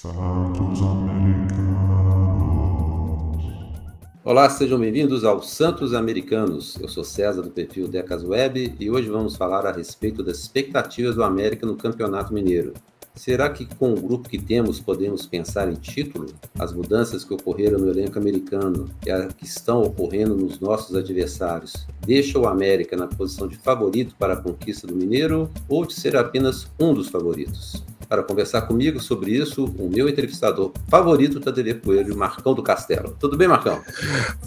Santos Americanos. Olá, sejam bem-vindos ao Santos Americanos. Eu sou César do perfil Decas Web e hoje vamos falar a respeito das expectativas do América no Campeonato Mineiro. Será que com o grupo que temos podemos pensar em título? As mudanças que ocorreram no elenco americano e as que estão ocorrendo nos nossos adversários deixam o América na posição de favorito para a conquista do Mineiro ou de ser apenas um dos favoritos? Para conversar comigo sobre isso, o meu entrevistador favorito, Tadele Coelho, Marcão do Castelo. Tudo bem, Marcão?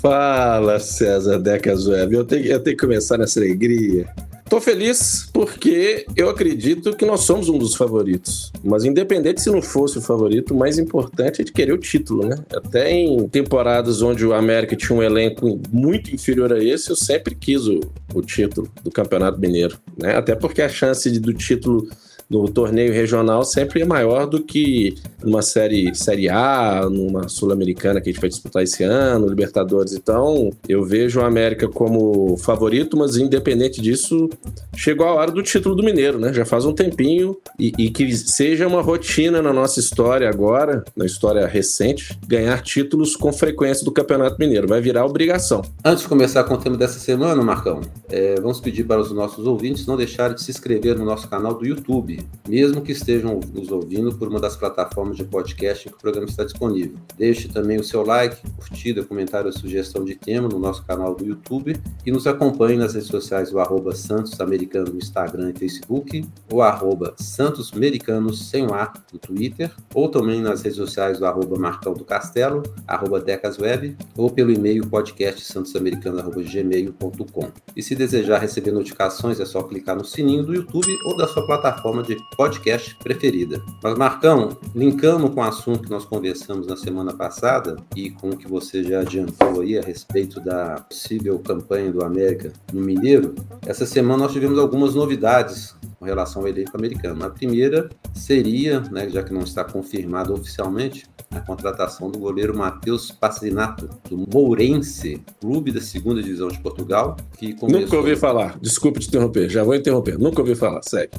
Fala, César Decas Web. Eu tenho, eu tenho que começar nessa alegria. Tô feliz porque eu acredito que nós somos um dos favoritos. Mas independente se não fosse o favorito, o mais importante é de querer o título, né? Até em temporadas onde o América tinha um elenco muito inferior a esse, eu sempre quis o, o título do Campeonato Mineiro, né? Até porque a chance de, do título no torneio regional sempre é maior do que numa série série A, numa sul-americana que a gente vai disputar esse ano, Libertadores. Então, eu vejo o América como favorito, mas independente disso, chegou a hora do título do Mineiro, né? Já faz um tempinho e, e que seja uma rotina na nossa história agora, na história recente, ganhar títulos com frequência do Campeonato Mineiro. Vai virar obrigação. Antes de começar com o tema dessa semana, Marcão, é, vamos pedir para os nossos ouvintes não deixarem de se inscrever no nosso canal do YouTube mesmo que estejam nos ouvindo por uma das plataformas de podcast em que o programa está disponível. Deixe também o seu like, curtida, comentário ou sugestão de tema no nosso canal do YouTube e nos acompanhe nas redes sociais do arroba Santos Americano no Instagram e Facebook, ou arroba Santos Americanos sem o ar no Twitter, ou também nas redes sociais do arroba Marcão do Castelo, arroba Decasweb, ou pelo e-mail podcast santosamericano.gmail.com. E se desejar receber notificações, é só clicar no sininho do YouTube ou da sua plataforma de de podcast preferida. Mas, Marcão, linkando com o assunto que nós conversamos na semana passada e com o que você já adiantou aí a respeito da possível campanha do América no Mineiro, essa semana nós tivemos algumas novidades com relação ao elenco americano. A primeira seria, né, já que não está confirmado oficialmente, a contratação do goleiro Matheus Passinato, do Mourense, clube da segunda divisão de Portugal, que começou... Nunca ouvi falar, desculpe te interromper, já vou interromper, nunca ouvi falar, segue.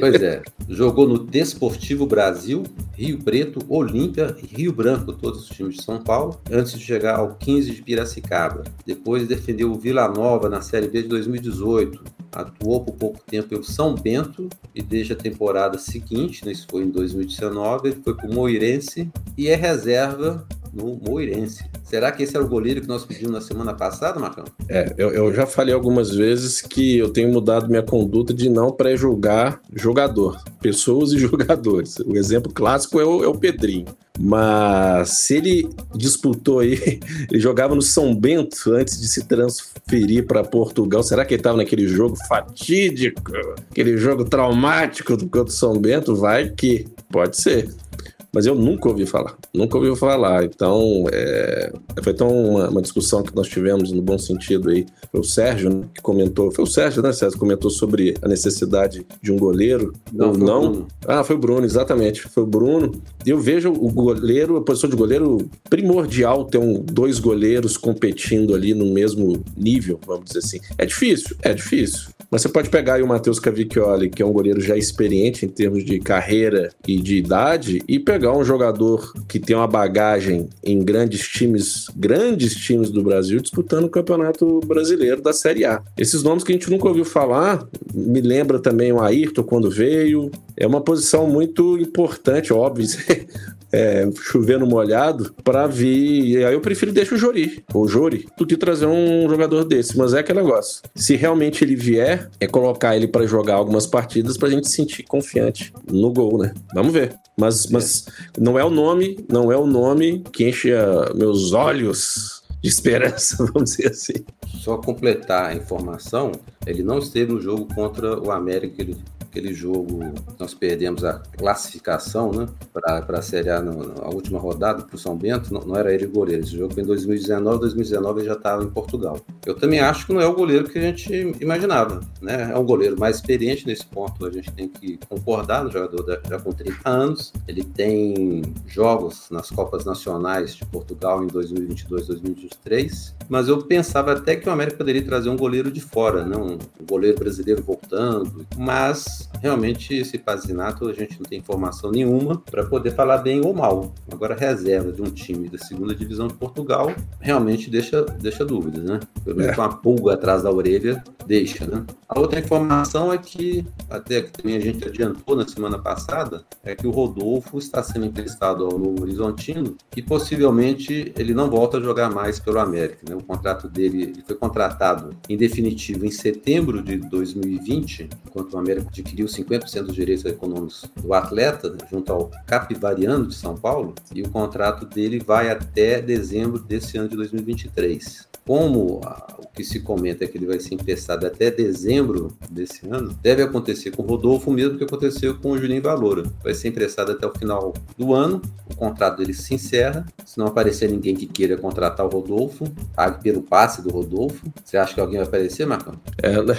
Pois é, jogou no Desportivo Brasil, Rio Preto, Olímpia e Rio Branco, todos os times de São Paulo, antes de chegar ao 15 de Piracicaba. Depois defendeu o Vila Nova na Série B de 2018, atuou por pouco tempo pelo São Bento e desde a temporada seguinte, né, isso foi em 2019, ele foi para o Moirense e é reserva no Moirense. Será que esse era o goleiro que nós pedimos na semana passada, Marcão? É, eu, eu já falei algumas vezes que eu tenho mudado minha conduta de não pré-julgar jogador, pessoas e jogadores. O exemplo clássico é o, é o Pedrinho. Mas se ele disputou aí, ele jogava no São Bento antes de se transferir para Portugal. Será que ele estava naquele jogo fatídico, aquele jogo traumático do São Bento? Vai que pode ser mas eu nunca ouvi falar, nunca ouvi falar. Então, é, foi tão uma, uma, discussão que nós tivemos no bom sentido aí. Foi o Sérgio né, que comentou, foi o Sérgio, né, Sérgio? Comentou sobre a necessidade de um goleiro não, ou não. Ah, foi o Bruno, exatamente, foi o Bruno. Eu vejo o goleiro, a posição de goleiro primordial ter um, dois goleiros competindo ali no mesmo nível, vamos dizer assim. É difícil, é difícil. Mas você pode pegar aí o Matheus Cavicchioli, que é um goleiro já experiente em termos de carreira e de idade, e pegar um jogador que tem uma bagagem em grandes times, grandes times do Brasil, disputando o Campeonato Brasileiro da Série A. Esses nomes que a gente nunca ouviu falar, me lembra também o Ayrton quando veio. É uma posição muito importante, óbvio. é, chovendo molhado para vir. Aí eu prefiro deixar o Jori, ou Jori, do que trazer um jogador desse. Mas é aquele negócio. Se realmente ele vier, é colocar ele para jogar algumas partidas pra gente se sentir confiante no gol, né? Vamos ver. Mas, mas não é o nome, não é o nome que enche meus olhos de esperança, vamos dizer assim. Só completar a informação, ele não esteve no jogo contra o América, ele aquele jogo nós perdemos a classificação né, para a Série A na última rodada para o São Bento, não, não, era ele o goleiro. Esse jogo foi em 2019, 2019 ele já estava em Portugal. Eu também acho que não é o goleiro que a gente imaginava, né? É um goleiro mais experiente nesse ponto, a gente tem que concordar no jogador já com 30 anos. Ele tem jogos nas Copas Nacionais de Portugal em 2022, 2023, mas eu pensava até que o América poderia trazer um goleiro de fora, não um goleiro brasileiro voltando, mas realmente esse Pazinato a gente não tem informação nenhuma para poder falar bem ou mal. Agora reserva de um time da segunda divisão de Portugal realmente deixa, deixa dúvidas, né? Pelo menos é. uma pulga atrás da orelha deixa, né? A outra informação é que, até que também a gente adiantou na semana passada, é que o Rodolfo está sendo emprestado ao Novo Horizontino e possivelmente ele não volta a jogar mais pelo América. Né? O contrato dele ele foi contratado em definitivo em setembro de 2020, enquanto o América adquiriu 50% dos direitos econômicos do atleta, junto ao Capivariano de São Paulo, e o contrato dele vai até dezembro desse ano de 2023 como o que se comenta é que ele vai ser emprestado até dezembro desse ano, deve acontecer com o Rodolfo mesmo que aconteceu com o Juninho Valora. Vai ser emprestado até o final do ano, o contrato dele se encerra. Se não aparecer ninguém que queira contratar o Rodolfo, pague pelo passe do Rodolfo. Você acha que alguém vai aparecer, Marcão? É, né?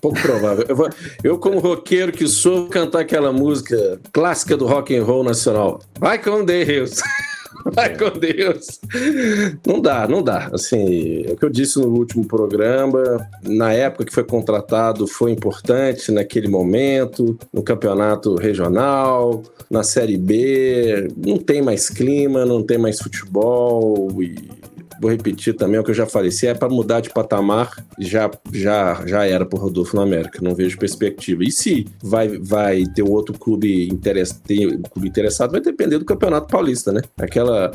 pouco provável. Eu, vou, eu, como roqueiro que sou, cantar aquela música clássica do rock and roll nacional. Vai com Deus! Vai com Deus. Não dá, não dá. Assim, é o que eu disse no último programa, na época que foi contratado, foi importante naquele momento, no campeonato regional, na Série B, não tem mais clima, não tem mais futebol e vou repetir também o que eu já falei. Se é para mudar de patamar, já, já, já era por Rodolfo na América. Não vejo perspectiva. E se vai, vai ter outro clube, clube interessado, vai depender do Campeonato Paulista, né? Aquela,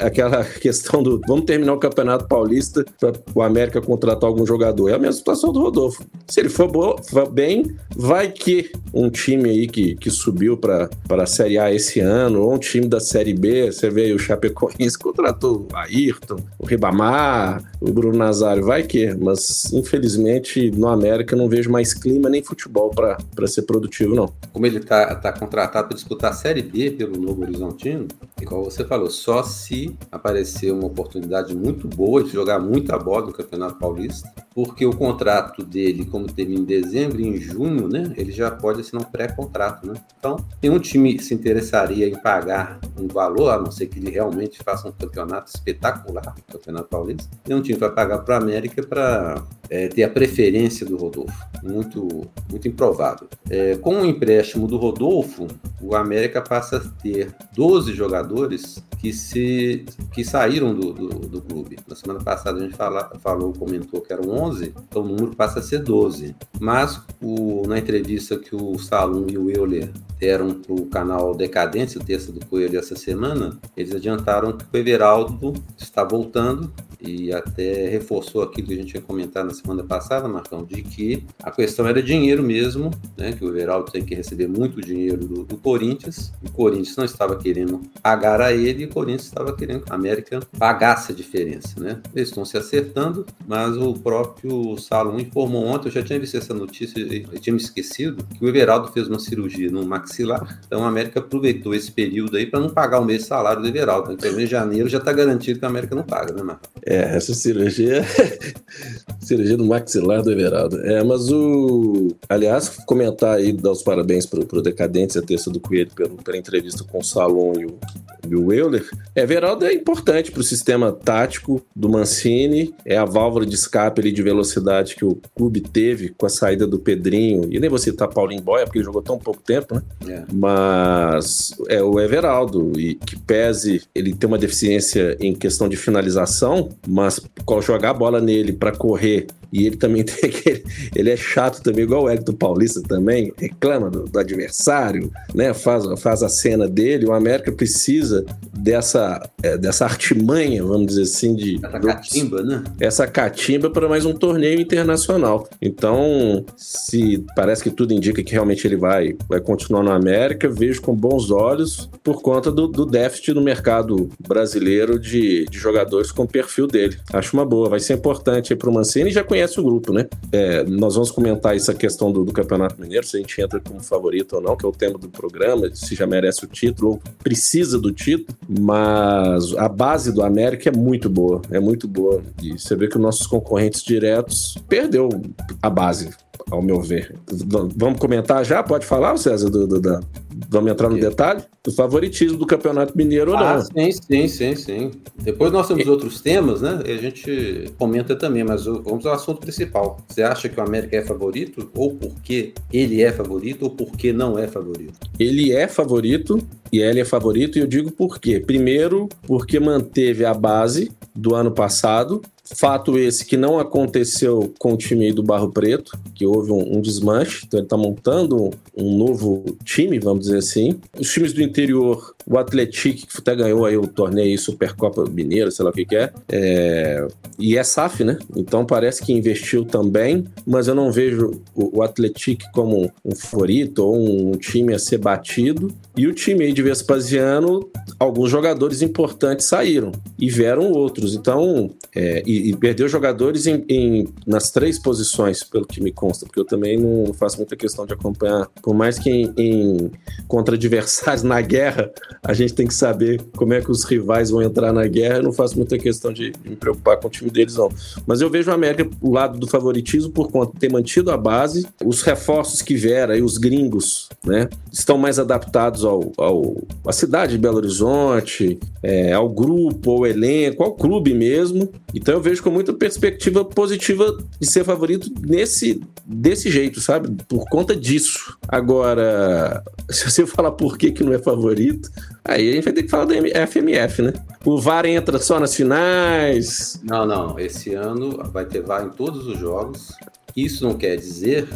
aquela questão do vamos terminar o Campeonato Paulista para o América contratar algum jogador. É a mesma situação do Rodolfo. Se ele for, bo, for bem, vai que um time aí que, que subiu para a Série A esse ano, ou um time da Série B, você vê o Chapecoense contratou o Ayrton, o Ribamar, o Bruno Nazário, vai que, mas infelizmente no América não vejo mais clima nem futebol para ser produtivo, não. Como ele tá, tá contratado para disputar a Série B pelo Novo Horizontino, igual você falou, só se aparecer uma oportunidade muito boa de jogar muita bola no Campeonato Paulista, porque o contrato dele, como termina em dezembro e em junho, né, ele já pode assinar um pré-contrato, né? Então, nenhum time se interessaria em pagar um valor, a não ser que ele realmente faça um campeonato espetacular, Campeonato Paulista, nenhum time vai pagar para o América para é, ter a preferência do Rodolfo. Muito, muito improvável. É, com o empréstimo do Rodolfo, o América passa a ter 12 jogadores que, se, que saíram do, do, do clube. Na semana passada a gente fala, falou, comentou que eram 11, então o número passa a ser 12. Mas o, na entrevista que o Salum e o Euler deram para o canal Decadência, o texto do Coelho essa semana, eles adiantaram que o Everaldo está voltando voltando e até reforçou aquilo que a gente tinha comentado na semana passada, Marcão, de que a questão era dinheiro mesmo, né, que o Everaldo tem que receber muito dinheiro do, do Corinthians, o Corinthians não estava querendo pagar a ele e o Corinthians estava querendo que a América pagasse a diferença. Né? Eles estão se acertando, mas o próprio Salom informou ontem, eu já tinha visto essa notícia e tinha me esquecido, que o Everaldo fez uma cirurgia no maxilar, então a América aproveitou esse período aí para não pagar o mês de salário do Everaldo. Então, em janeiro já está garantido que a América não paga, né, Marcão? É, essa cirurgia. cirurgia do maxilar do Everaldo. É, mas o. Aliás, comentar aí, dar os parabéns pro, pro Decadentes, a terça do Coelho, pelo, pela entrevista com o Salom e o, e o Euler. É, Everaldo é importante pro sistema tático do Mancini. É a válvula de escape ali de velocidade que o clube teve com a saída do Pedrinho. E nem você tá Paulinho Boia, porque ele jogou tão pouco tempo, né? É. Mas é o Everaldo, e que pese ele ter uma deficiência em questão de finalização, mas jogar a bola nele para correr e ele também tem aquele. Ele é chato também, igual o Hélio Paulista também, reclama do, do, adversário, né? Faz, faz a cena dele. O América precisa dessa, é, dessa artimanha, vamos dizer assim, de. Essa catimba, né? Essa catimba para mais um torneio internacional. Então, se parece que tudo indica que realmente ele vai, vai continuar no América, vejo com bons olhos por conta do, do déficit no mercado brasileiro de, de jogadores com o perfil dele. Acho uma boa, vai ser importante para o Mancini. Já conhece conhece o grupo, né? É, nós vamos comentar essa questão do, do, Campeonato Mineiro, se a gente entra como favorito ou não, que é o tema do programa, se já merece o título ou precisa do título, mas a base do América é muito boa, é muito boa. E você vê que os nossos concorrentes diretos perdeu a base, ao meu ver. Vamos comentar já? Pode falar, César, do, do, da, vamos entrar no detalhe, do favoritismo do Campeonato Mineiro ah, ou não. Sim, sim, sim, sim. Depois nós temos outros temas, né? E a gente comenta também, mas vamos ao assunto principal. Você acha que o América é favorito? Ou porque ele é favorito, ou porque não é favorito? Ele é favorito, e ele é favorito, e eu digo por quê. Primeiro, porque manteve a base do ano passado, Fato esse que não aconteceu com o time do Barro Preto, que houve um, um desmanche, então ele está montando um, um, novo time, vamos dizer assim. Os times do interior, o Atlético, que até ganhou aí o torneio Supercopa Mineira, sei lá o que, que é, é, e é SAF, né? Então parece que investiu também, mas eu não vejo o, o Atlético como um favorito ou um time a ser batido. E o time aí de Vespasiano, alguns jogadores importantes saíram e vieram outros. Então, é, e e, perdeu jogadores em, em, nas três posições, pelo que me consta, porque eu também não faço muita questão de acompanhar. Por mais que em, em, contra adversários na guerra, a gente tem que saber como é que os rivais vão entrar na guerra. Eu não faço muita questão de, de me preocupar com o time deles, não. Mas eu vejo a América o lado do favoritismo por conta de ter mantido a base, os reforços que vieram e os gringos, né, estão mais adaptados ao, ao à cidade de Belo Horizonte, é, ao grupo, ao elenco, ao clube mesmo. Então eu vejo com muita perspectiva positiva de ser favorito nesse desse jeito, sabe? Por conta disso. Agora, se você falar por que, que não é favorito, aí a gente vai ter que falar do FMF, né? O VAR entra só nas finais. Não, não. Esse ano vai ter VAR em todos os jogos. Isso não quer dizer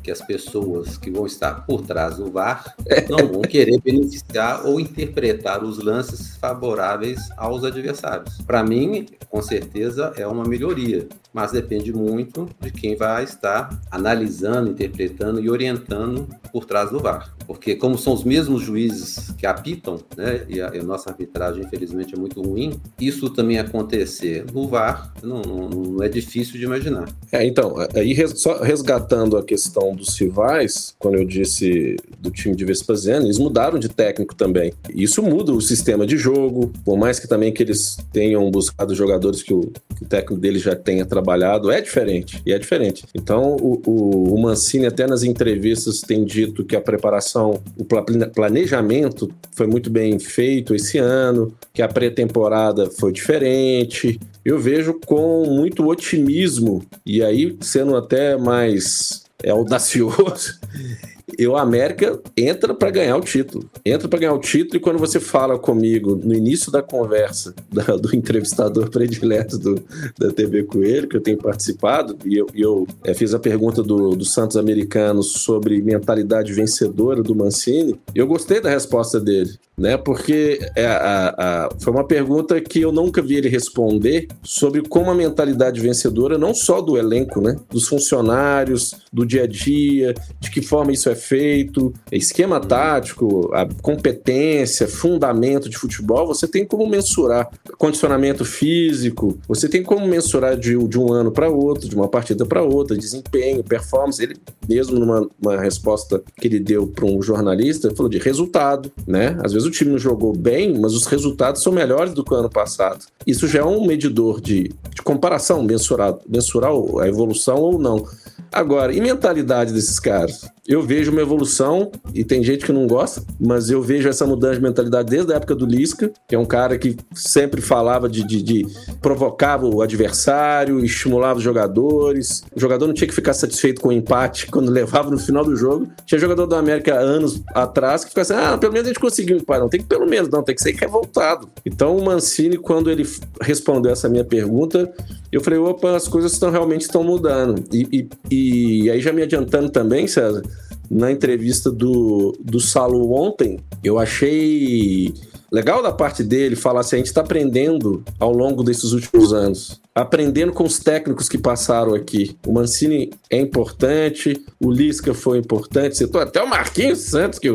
que as pessoas que vão estar por trás do VAR não vão querer beneficiar ou interpretar os lances favoráveis aos adversários. Para mim, com certeza, é uma melhoria mas depende muito de quem vai estar analisando, interpretando e orientando por trás do VAR. Porque como são os mesmos juízes que apitam, né, e a, e a nossa arbitragem infelizmente é muito ruim, isso também acontecer no VAR não, não, não é difícil de imaginar. É, então, aí só resgatando a questão dos rivais, quando eu disse do time de Vespasiano, eles mudaram de técnico também. Isso muda o sistema de jogo, por mais que também que eles tenham buscado jogadores que o, que o técnico deles já tenha trabalhado trabalhado é diferente. E é diferente. Então, o, o, o Mancini, até nas entrevistas, tem dito que a preparação, o planejamento foi muito bem feito esse ano, que a pré-temporada foi diferente. Eu vejo com muito otimismo, e aí sendo até mais é, audacioso, eu, a América entra para ganhar o título. Entra para ganhar o título e quando você fala comigo no início da conversa da, do entrevistador predileto do, da TV Coelho, que eu tenho participado, e eu, eu é, fiz a pergunta do, do Santos Americano sobre mentalidade vencedora do Mancini, eu gostei da resposta dele, né? Porque é, a, a, foi uma pergunta que eu nunca vi ele responder sobre como a mentalidade vencedora, não só do elenco, né? Dos funcionários, do dia a dia, de que forma isso é feito, esquema tático, a competência, fundamento de futebol, você tem como mensurar condicionamento físico, você tem como mensurar de, de um ano para outro, de uma partida para outra, desempenho, performance. Ele mesmo numa resposta que ele deu para um jornalista, falou de resultado, né? Às vezes o time não jogou bem, mas os resultados são melhores do que o ano passado. Isso já é um medidor de, de comparação, mensurar, mensurar a evolução ou não. Agora, e mentalidade desses caras? Eu vejo uma evolução, e tem gente que não gosta, mas eu vejo essa mudança de mentalidade desde a época do Lisca, que é um cara que sempre falava de, de, de provocava o adversário, estimulava os jogadores. O jogador não tinha que ficar satisfeito com o empate quando levava no final do jogo. Tinha jogador do América anos atrás que ficava assim: ah, pelo menos a gente conseguiu empate. Não, tem que pelo menos, não, tem que ser revoltado. Então o Mancini, quando ele respondeu essa minha pergunta, eu falei: opa, as coisas estão realmente estão mudando. E, e, e aí, já me adiantando também, César na entrevista do, do Salo ontem, eu achei legal da parte dele falar assim: a gente está aprendendo ao longo desses últimos anos aprendendo com os técnicos que passaram aqui. O Mancini é importante, o Lisca foi importante, citou até o Marquinhos Santos, que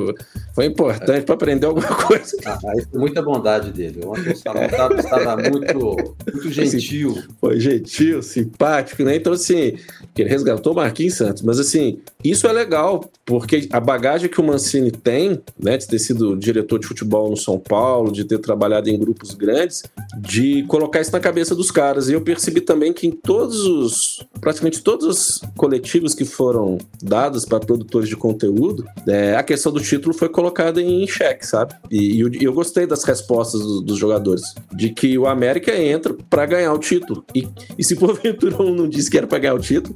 foi importante para aprender alguma coisa. Ah, isso muita bondade dele. Ontem o Salão estava muito, muito gentil. Foi gentil, simpático, né? Então, assim, ele resgatou o Marquinhos Santos. Mas, assim, isso é legal, porque a bagagem que o Mancini tem, né, de ter sido diretor de futebol no São Paulo, de ter trabalhado em grupos grandes, de colocar isso na cabeça dos caras. E eu percebi também que em todos os, praticamente todos os coletivos que foram dados para produtores de conteúdo, é, a questão do título foi colocada em xeque, sabe? E, e eu, gostei das respostas do, dos jogadores, de que o América entra para ganhar o título. E, e se porventura um não disse que era para ganhar o título,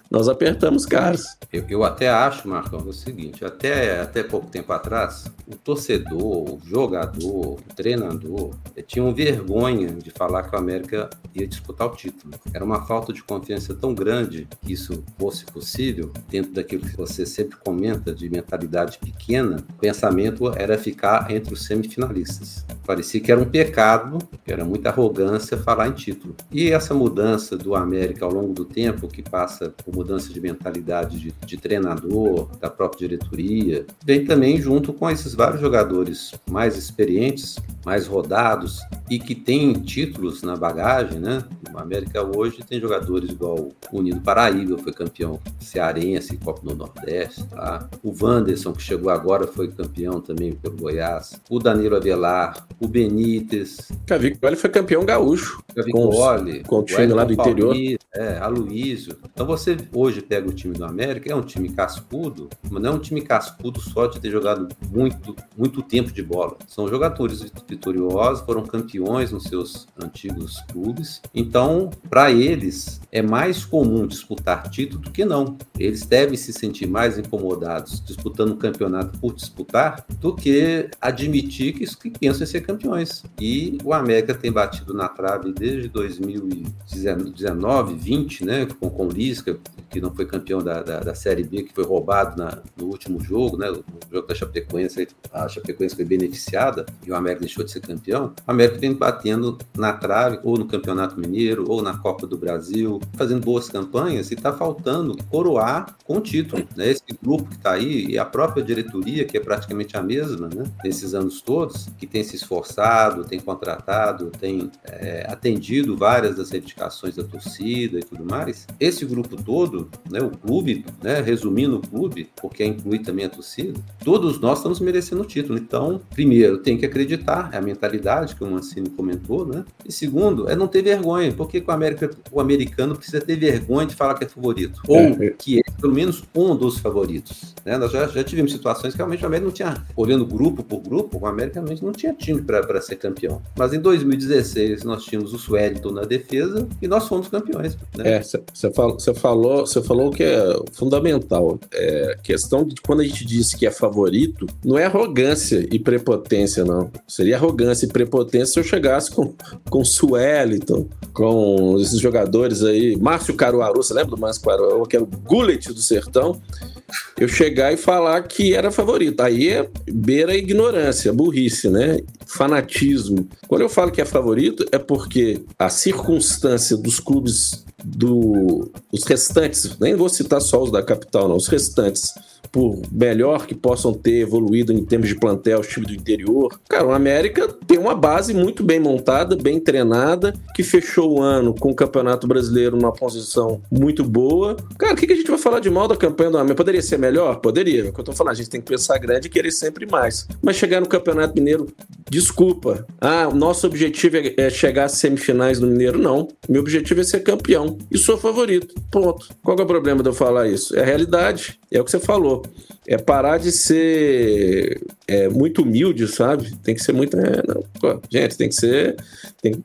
nós apertamos caras. Eu, eu até acho, Marcão, o seguinte: até, até pouco tempo atrás, o torcedor, o jogador, o treinador eh, tinham vergonha de falar que o América ia disputar o título. Era uma falta de confiança tão grande que isso fosse possível, dentro daquilo que você sempre comenta de mentalidade pequena, o pensamento era ficar entre os semifinalistas. Parecia que era um pecado, que era muita arrogância falar em título. E essa mudança do América ao longo do tempo, que passa por mudança de mentalidade de, de treinador, da própria diretoria, vem também junto com esses vários jogadores mais experientes, mais rodados e que têm títulos na bagagem, né? O América hoje tem jogadores igual o Unido Paraíba, foi campeão cearense, Copa do Nordeste, tá? O Wanderson, que chegou agora, foi campeão também pelo Goiás. O Danilo Avelar, o Benítez. Cavicoli foi campeão gaúcho. Cavicoli. Com, o time lá do interior. É, Aloysio. Então você hoje pega o time do América, é um time cascudo, mas não é um time cascudo só de ter jogado muito, muito tempo de bola. São jogadores vitoriosos, foram campeões nos seus antigos clubes. Então, para eles, é mais comum disputar título do que não. Eles devem se sentir mais incomodados disputando um campeonato por disputar do que admitir que, que pensam em ser campeões. E o América tem batido na trave desde 2019, 20, né, com, com o Lisca, que não foi campeão da, da, da Série B, que foi roubado na, no último jogo, né, no jogo da Chapecoense, a Chapecoense foi beneficiada e o América deixou de ser campeão. O América vem batendo na trave, ou no Campeonato Mineiro, ou na Copa do Brasil, fazendo boas campanhas e está faltando coroar com o título. Né? Esse grupo que está aí e a própria diretoria, que é praticamente a mesma, né, nesses anos todos, que tem se esforçado, tem contratado, tem é, atendido várias das reivindicações da torcida e tudo mais. Esse grupo todo, né, o clube, né, resumindo o clube, porque inclui também a torcida, todos nós estamos merecendo o título. Então, primeiro, tem que acreditar, é a mentalidade que o Mancini comentou, né? E segundo, é não ter vergonha, porque o, América, o americano precisa ter vergonha de falar que é favorito, ou é, é. que é pelo menos um dos favoritos. Né? Nós já, já tivemos situações que realmente o América não tinha, olhando grupo por grupo, o América realmente não tinha time para ser campeão. Mas em 2016 nós tínhamos o Suelton na defesa e nós fomos campeões. Né? É, você falou, falou, falou que é fundamental. É, questão de quando a gente diz que é favorito, não é arrogância e prepotência, não. Seria arrogância e prepotência se eu chegasse com, com Sueliton, com esses jogadores aí, Márcio Caruaru, você lembra do Márcio Caruaru, que era o Gullet do Sertão? Eu chegar e falar que era favorito. Aí é beira ignorância, burrice, né? Fanatismo. Quando eu falo que é favorito, é porque a circunstância dos clubes do os restantes, nem vou citar só os da capital, não, os restantes por melhor que possam ter evoluído em termos de plantel, os times do interior. Cara, o América tem uma base muito bem montada, bem treinada, que fechou o ano com o Campeonato Brasileiro numa posição muito boa. Cara, o que, a gente vai falar de mal da campanha do América? Poderia ser melhor? Poderia. É o que eu tô falando, a gente tem que pensar grande e querer sempre mais. Mas chegar no Campeonato Mineiro, desculpa. Ah, o nosso objetivo é, é chegar às semifinais do Mineiro? Não. Meu objetivo é ser campeão. E sou favorito. Ponto. Qual é o problema de eu falar isso? É a realidade. É o que você falou. É parar de ser é, muito humilde, sabe? Tem que ser muito. É, não, pô, gente, tem que ser. Tem,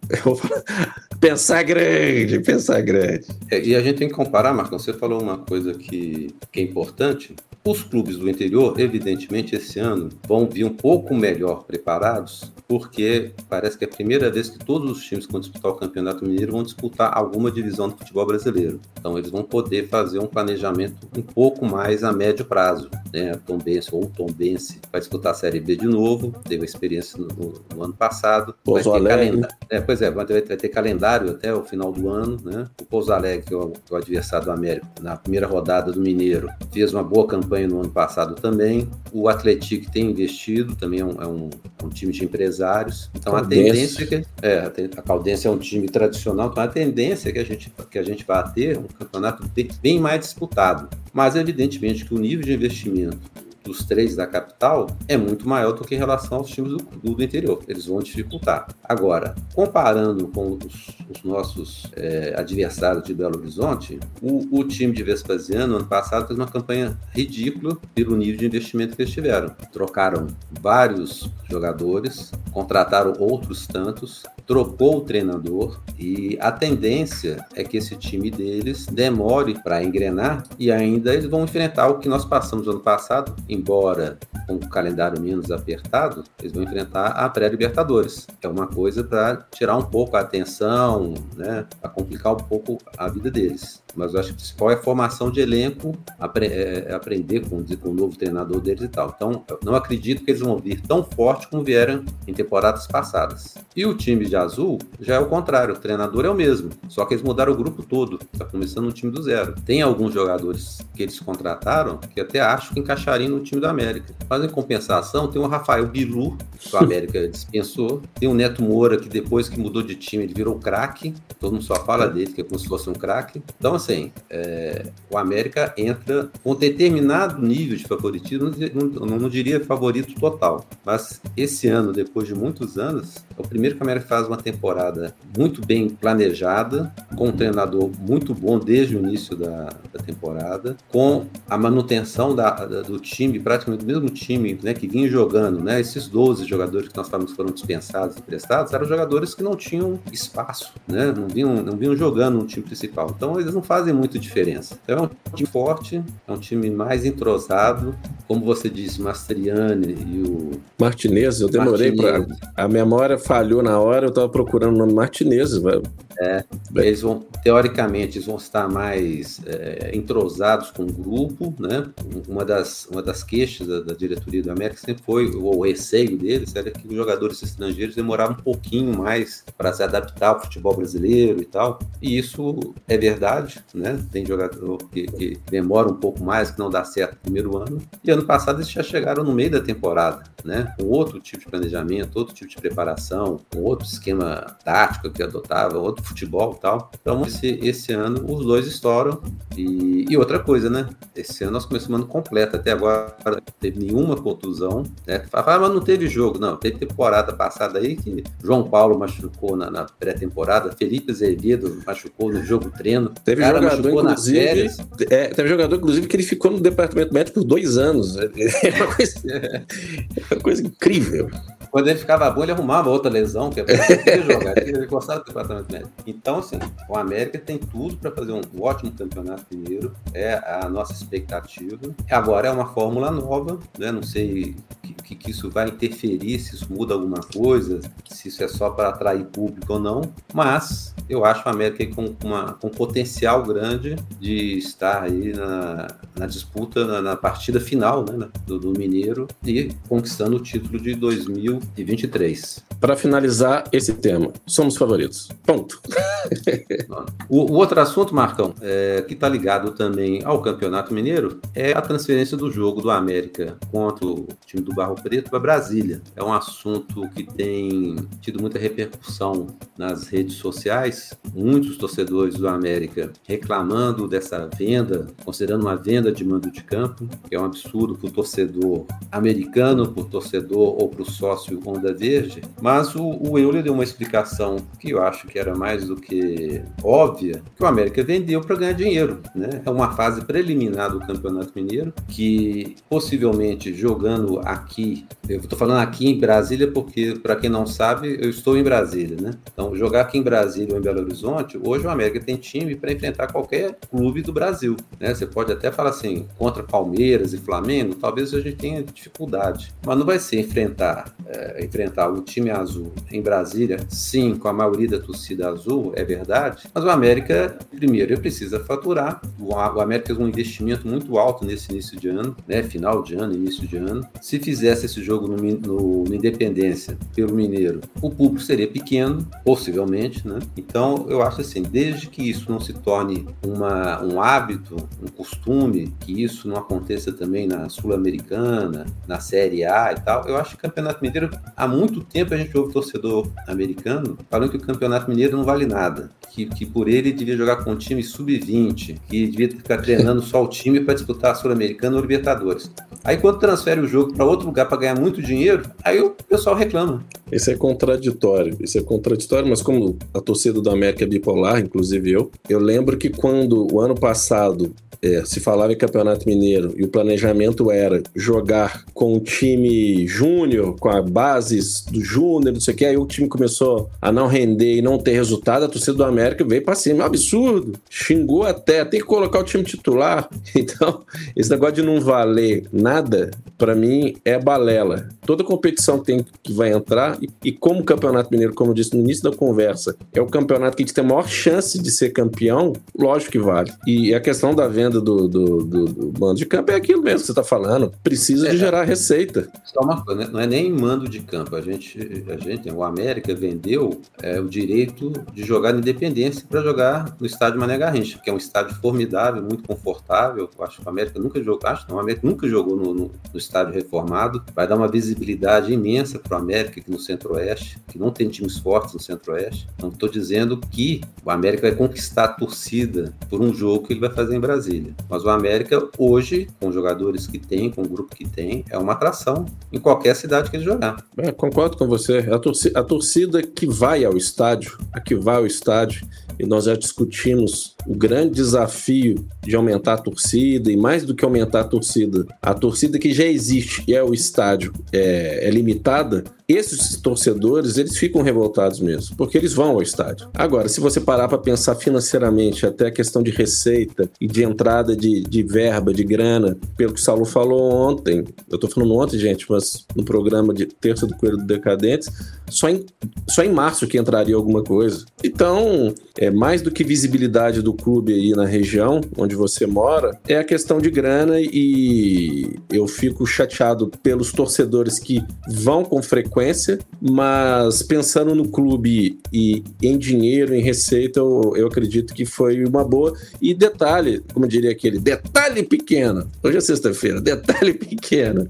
pensar grande, pensar grande. É, e a gente tem que comparar, Marcão. Você falou uma coisa que, que é importante. Os clubes do interior, evidentemente, esse ano vão vir um pouco melhor preparados, porque parece que é a primeira vez que todos os times que vão disputar o Campeonato Mineiro vão disputar alguma divisão do futebol brasileiro. Então, eles vão poder fazer um planejamento um pouco mais a médio prazo. Né? A Tombense ou o Tombense vai disputar a Série B de novo, teve a experiência no, no, no ano passado. Vai ter calendário. É, pois é, vai ter, calendário até o final do ano. Né? O Pouso Alegre, que é o, que é o adversário do América, na primeira rodada do Mineiro, fez uma boa campanha no ano passado também. O Atlético tem investido, também é um, é um, é um time de empresários. Então Caldense. a tendência é que é, a Caldense é um time tradicional, então a tendência é que a gente, que a gente vai ter um campeonato bem mais disputado. Mas evidentemente que o nível de investimento dos três da capital é muito maior do que em relação aos times do, do interior. Eles vão dificultar. Agora, comparando com os, os nossos é, adversários de Belo Horizonte, o, o, time de Vespasiano, ano passado, fez uma campanha ridícula pelo nível de investimento que eles tiveram. Trocaram vários jogadores, contrataram outros tantos, trocou o treinador e a tendência é que esse time deles demore para engrenar e ainda eles vão enfrentar o que nós passamos ano passado, embora com o calendário menos apertado, eles vão enfrentar a pré-Libertadores. É uma coisa para tirar um pouco a atenção, né, para complicar um pouco a vida deles. Mas eu acho que o principal é a formação de elenco, apre é, aprender com, com o novo treinador deles e tal. Então, não acredito que eles vão vir tão forte como vieram em temporadas passadas. E o time de azul já é o contrário, o treinador é o mesmo, só que eles mudaram o grupo todo, está começando um time do zero. Tem alguns jogadores que eles contrataram que até acho que encaixariam no time do América. Mas em compensação, tem o Rafael Bilu, que o América dispensou, tem o Neto Moura, que depois que mudou de time, ele virou craque, todo mundo só fala dele, que é como se fosse um craque. Então, assim, é, o América entra com determinado nível de favoritismo, não, não, não, diria favorito total, mas esse ano, depois de muitos anos, é o primeiro que o América faz uma temporada muito bem planejada, com um treinador muito bom desde o início da, da temporada, com a manutenção da, da, do time, praticamente do mesmo time né, que vinha jogando, né, esses 12 jogadores que nós falamos foram dispensados e emprestados, eram jogadores que não tinham espaço, né, não, vinham, não vinham jogando no time principal. Então eles não fazem fazem muita diferença. Então é um time forte, é um time mais entrosado, como você disse, Mastriani e o. Martinez, eu demorei para. A memória falhou na hora, eu estava procurando o nome Martinez. É, eles vão, teoricamente, eles vão estar mais é, entrosados com o grupo, né? Uma das, uma das queixas da, da diretoria do América sempre foi, o receio deles era que os jogadores estrangeiros demoravam um pouquinho mais para se adaptar ao futebol brasileiro e tal. E isso é verdade, né? Tem jogador que, que demora um pouco mais, que não dá certo no primeiro ano. E ano passado eles já chegaram no meio da temporada, né? Com outro tipo de planejamento, outro tipo de preparação, com outro esquema tático que adotava, outro futebol e tal. Então, esse, esse ano os dois estouram. E, e outra coisa, né? Esse ano nós começamos ano completo. Até agora não teve nenhuma contusão. Né? Fala, ah, mas não teve jogo. Não, teve temporada passada aí que João Paulo machucou na, na pré-temporada, Felipe Azevedo machucou no jogo treino. Teve cara jogador, inclusive. É, teve jogador, inclusive, que ele ficou no departamento médico por dois anos. É uma coisa, é uma coisa incrível. Quando ele ficava bom, ele arrumava outra lesão, que é para jogar. Ele gostava do departamento médico. Então, assim, o América tem tudo para fazer um ótimo campeonato mineiro. É a nossa expectativa. Agora é uma fórmula nova, né? Não sei que, que, que isso vai interferir, se isso muda alguma coisa, se isso é só para atrair público ou não. Mas eu acho o América com, uma, com potencial grande de estar aí na, na disputa, na, na, partida final né, do, do Mineiro e conquistando o título de 2000 e 23. Para finalizar esse tema, somos favoritos. Ponto. o, o, outro assunto, Marcão, é, que está ligado também ao Campeonato Mineiro, é a transferência do jogo do América contra o time do Barro Preto para Brasília. É um assunto que tem tido muita repercussão nas redes sociais. Muitos torcedores do América reclamando dessa venda, considerando uma venda de mando de campo, que é um absurdo para o torcedor americano, para o torcedor ou para o sócio Onda Verde, mas o, o Euler deu uma explicação que eu acho que era mais do que óbvia, que o América vendeu para ganhar dinheiro. Né? É uma fase preliminar do Campeonato Mineiro, que possivelmente jogando aqui, eu estou falando aqui em Brasília porque, para quem não sabe, eu estou em Brasília. Né? Então, jogar aqui em Brasília ou em Belo Horizonte, hoje o América tem time para enfrentar qualquer clube do Brasil. Né? Você pode até falar assim, contra Palmeiras e Flamengo, talvez a gente tenha dificuldade, mas não vai ser enfrentar é, enfrentar o time azul em Brasília, sim, com a maioria da torcida azul, é verdade, mas o América, primeiro, precisa faturar. O, América fez um investimento muito alto nesse início de ano, né, final de ano, início de ano. Se fizesse esse jogo no, no, no Independência pelo Mineiro, o público seria pequeno, possivelmente, né? Então, eu acho assim, desde que isso não se torne uma, um hábito, um costume, que isso não aconteça também na Sul-Americana, na Série A e tal, eu acho que o Campeonato Mineiro há muito tempo a gente ouve torcedor americano falando que o Campeonato Mineiro não vale nada, que, que por ele devia jogar com um time sub-20, que devia ficar treinando só o time para disputar a Sul-Americana ou Libertadores. Aí quando transfere o jogo para outro lugar para ganhar muito dinheiro, aí o pessoal reclama. Isso é contraditório, isso é contraditório, mas como a torcida do América é bipolar, inclusive eu, eu lembro que quando o ano passado é, se falava em Campeonato Mineiro e o planejamento era jogar com o time júnior, com a base do júnior, não sei o que, aí o time começou a não render e não ter resultado, a torcida do América veio para cima. É absurdo. Xingou até, tem que colocar o time titular. Então, esse negócio de não valer nada, para mim, é balela. Toda competição tem, que vai entrar, e, e como o Campeonato Mineiro, como eu disse no início da conversa, é o campeonato que a gente tem a maior chance de ser campeão, lógico que vale. E a questão da venda do, do, do, do mando de campo é aquilo mesmo que você está falando. Precisa é, de gerar receita. Só uma coisa, né? não é nem mando de campo. A gente, a gente o América vendeu é, o direito de jogar na Independência para jogar no estádio Mané Garrincha, que é um estádio formidável, muito confortável. Eu acho que o América nunca jogou, acho não, o América nunca jogou no, no, no estádio reformado. Vai dar uma visibilidade imensa para o América aqui no Centro-Oeste, que não tem times fortes no Centro-Oeste. Então, estou dizendo que o América vai conquistar a torcida por um jogo que ele vai fazer em Brasília. Mas o América, hoje, com os jogadores que tem, com o grupo que tem, é uma atração em qualquer cidade que ele jogar. É, concordo com você. A torcida, a torcida que vai ao estádio, a que vai ao estádio, e nós já discutimos o grande desafio de aumentar a torcida, e mais do que aumentar a torcida, a torcida que já existe e é o estádio é, é limitada, esses torcedores, eles ficam revoltados mesmo, porque eles vão ao estádio. Agora, se você parar para pensar financeiramente, até a questão de receita e de entrada de, de verba, de grana, pelo que o Saulo falou ontem, eu tô falando ontem, gente, mas no programa de Terça do Coelho do Decadentes, só em, só em março que entraria alguma coisa. Então, é mais do que visibilidade do clube aí na região onde você mora, é a questão de grana e eu fico chateado pelos torcedores que vão com frequência, mas pensando no clube e em dinheiro, em receita, eu, eu acredito que foi uma boa. E detalhe, como diria aquele, detalhe pequeno. Hoje é sexta-feira, detalhe pequeno.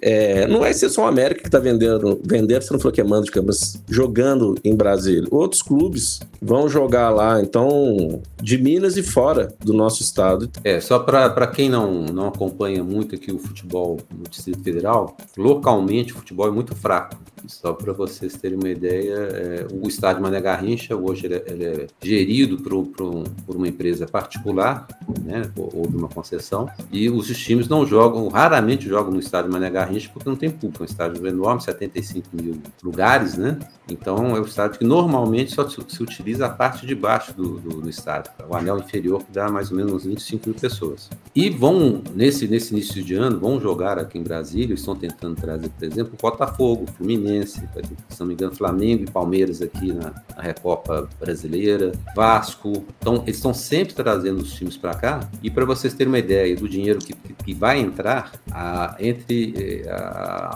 É, não vai ser só o América que está vendendo, vendendo, você não falou que é mando de campo, mas jogando em Brasília. Outros clubes vão jogar lá, então, de Minas e fora do nosso estado. É, só para quem não, não acompanha muito aqui o futebol no Distrito Federal, localmente o futebol é muito fraco. Só para vocês terem uma ideia, é, o estádio Mané Garrincha, hoje ele é, ele é gerido por, por, uma empresa particular, né, ou de uma concessão, e os times não jogam, raramente jogam no estádio Mané Garrincha porque não tem público, é um estádio enorme, 75 mil lugares, né? Então é um estádio que normalmente só se, utiliza a parte de baixo do, do, do, estádio, o anel inferior que dá mais ou menos uns 25 mil pessoas. E vão, nesse, nesse início de ano, vão jogar aqui em Brasília, estão tentando trazer, por exemplo, Botafogo, Fluminense, se não me engano, Flamengo e Palmeiras aqui na, na Recopa Brasileira, Vasco. Então, eles estão sempre trazendo os times para cá. E para vocês terem uma ideia do dinheiro que, que vai entrar, a, entre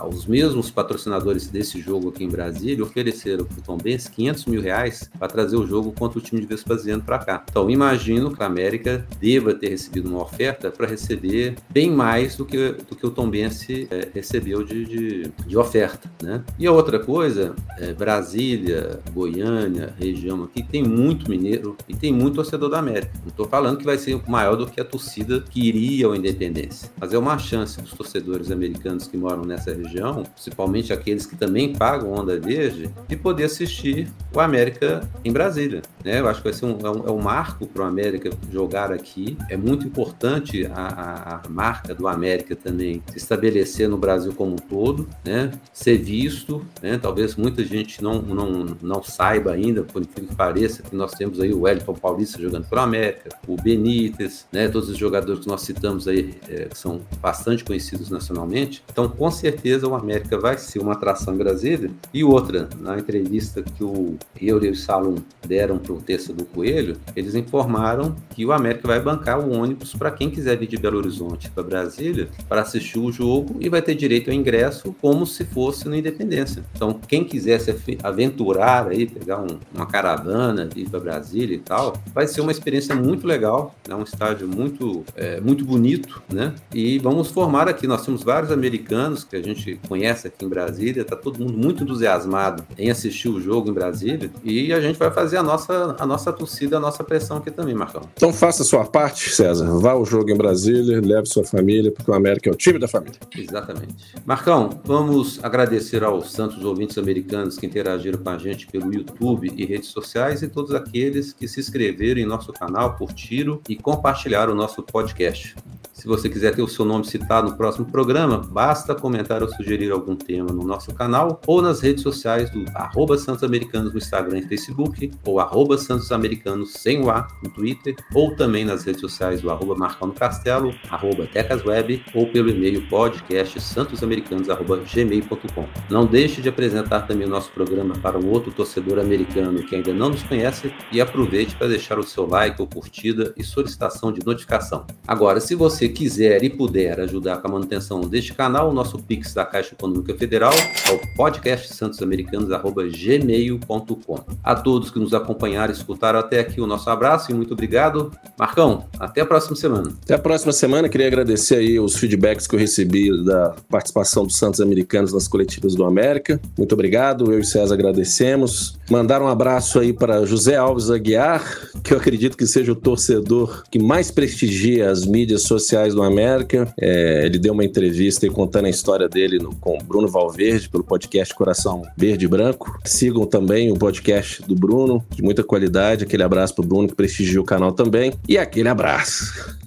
os mesmos patrocinadores desse jogo aqui em Brasília ofereceram para o Tom Benz 500 mil reais para trazer o jogo contra o time de Vespasiano para cá. Então, imagino que a América deva ter recebido uma oferta para receber bem mais do que, do que o Tom Benz é, recebeu de, de, de oferta. Né? E a outra coisa, é, Brasília, Goiânia, região aqui, tem muito mineiro e tem muito torcedor da América. Não estou falando que vai ser maior do que a torcida que iria ao Independência, mas é uma chance dos torcedores americanos que moram nessa região, principalmente aqueles que também pagam Onda Verde, de poder assistir o América em Brasília. Né? Eu acho que vai ser um, é um, é um marco para o América jogar aqui. É muito importante a, a, a marca do América também se estabelecer no Brasil como um todo, né? ser visto né? Talvez muita gente não, não, não saiba ainda, por incrível que pareça, que nós temos aí o Wellington Paulista jogando pela América, o Benítez, né? Todos os jogadores que nós citamos aí é, que são bastante conhecidos nacionalmente. Então, com certeza, o América vai ser uma atração em Brasília. E outra, na entrevista que o eu e o Salom deram para o texto do Coelho, eles informaram que o América vai bancar o ônibus para quem quiser vir de Belo Horizonte para Brasília para assistir o jogo e vai ter direito ao ingresso como se fosse no Independência então, quem quiser se aventurar aí, pegar um, uma caravana, ir para Brasília e tal, vai ser uma experiência muito legal, é né? um estádio muito, é, muito bonito, né? E vamos formar aqui, nós temos vários americanos que a gente conhece aqui em Brasília, tá todo mundo muito entusiasmado em assistir o jogo em Brasília e a gente vai fazer a nossa, a nossa torcida, a nossa pressão aqui também, Marcão. Então faça a sua parte, César. Vá ao jogo em Brasília, leve sua família, porque o América é o time da família. Exatamente. Marcão, vamos agradecer aos santos ouvintes americanos que interagiram com a gente pelo YouTube e redes sociais e todos aqueles que se inscreveram em nosso canal, curtiram e compartilharam o nosso podcast. Se você quiser ter o seu nome citado no próximo programa, basta comentar ou sugerir algum tema no nosso canal ou nas redes sociais do arroba Santos Americanos no Instagram e Facebook, ou arroba Santos Americanos sem o A no Twitter, ou também nas redes sociais do arroba Marcão no Castelo, arroba Tecasweb, ou pelo e-mail podcast santosamericanos.gmail.com. Não deixe de apresentar também o nosso programa para um outro torcedor americano que ainda não nos conhece e aproveite para deixar o seu like ou curtida e solicitação de notificação. Agora, se você quiser e puder ajudar com a manutenção deste canal, o nosso Pix da Caixa Econômica Federal é o podcastsantosamericanos.gmail.com. A todos que nos acompanharam e escutaram até aqui, o nosso abraço e muito obrigado. Marcão, até a próxima semana. Até a próxima semana. Queria agradecer aí os feedbacks que eu recebi da participação dos Santos Americanos nas coletivas do América. Muito obrigado. Eu e César agradecemos. Mandar um abraço aí para José Alves Aguiar, que eu acredito que seja o torcedor que mais prestigia as mídias sociais sociais do América. É, ele deu uma entrevista contando a história dele no, com Bruno Valverde pelo podcast Coração Verde e Branco. Sigam também o podcast do Bruno, de muita qualidade. Aquele abraço pro Bruno que prestigia o canal também. E aquele abraço.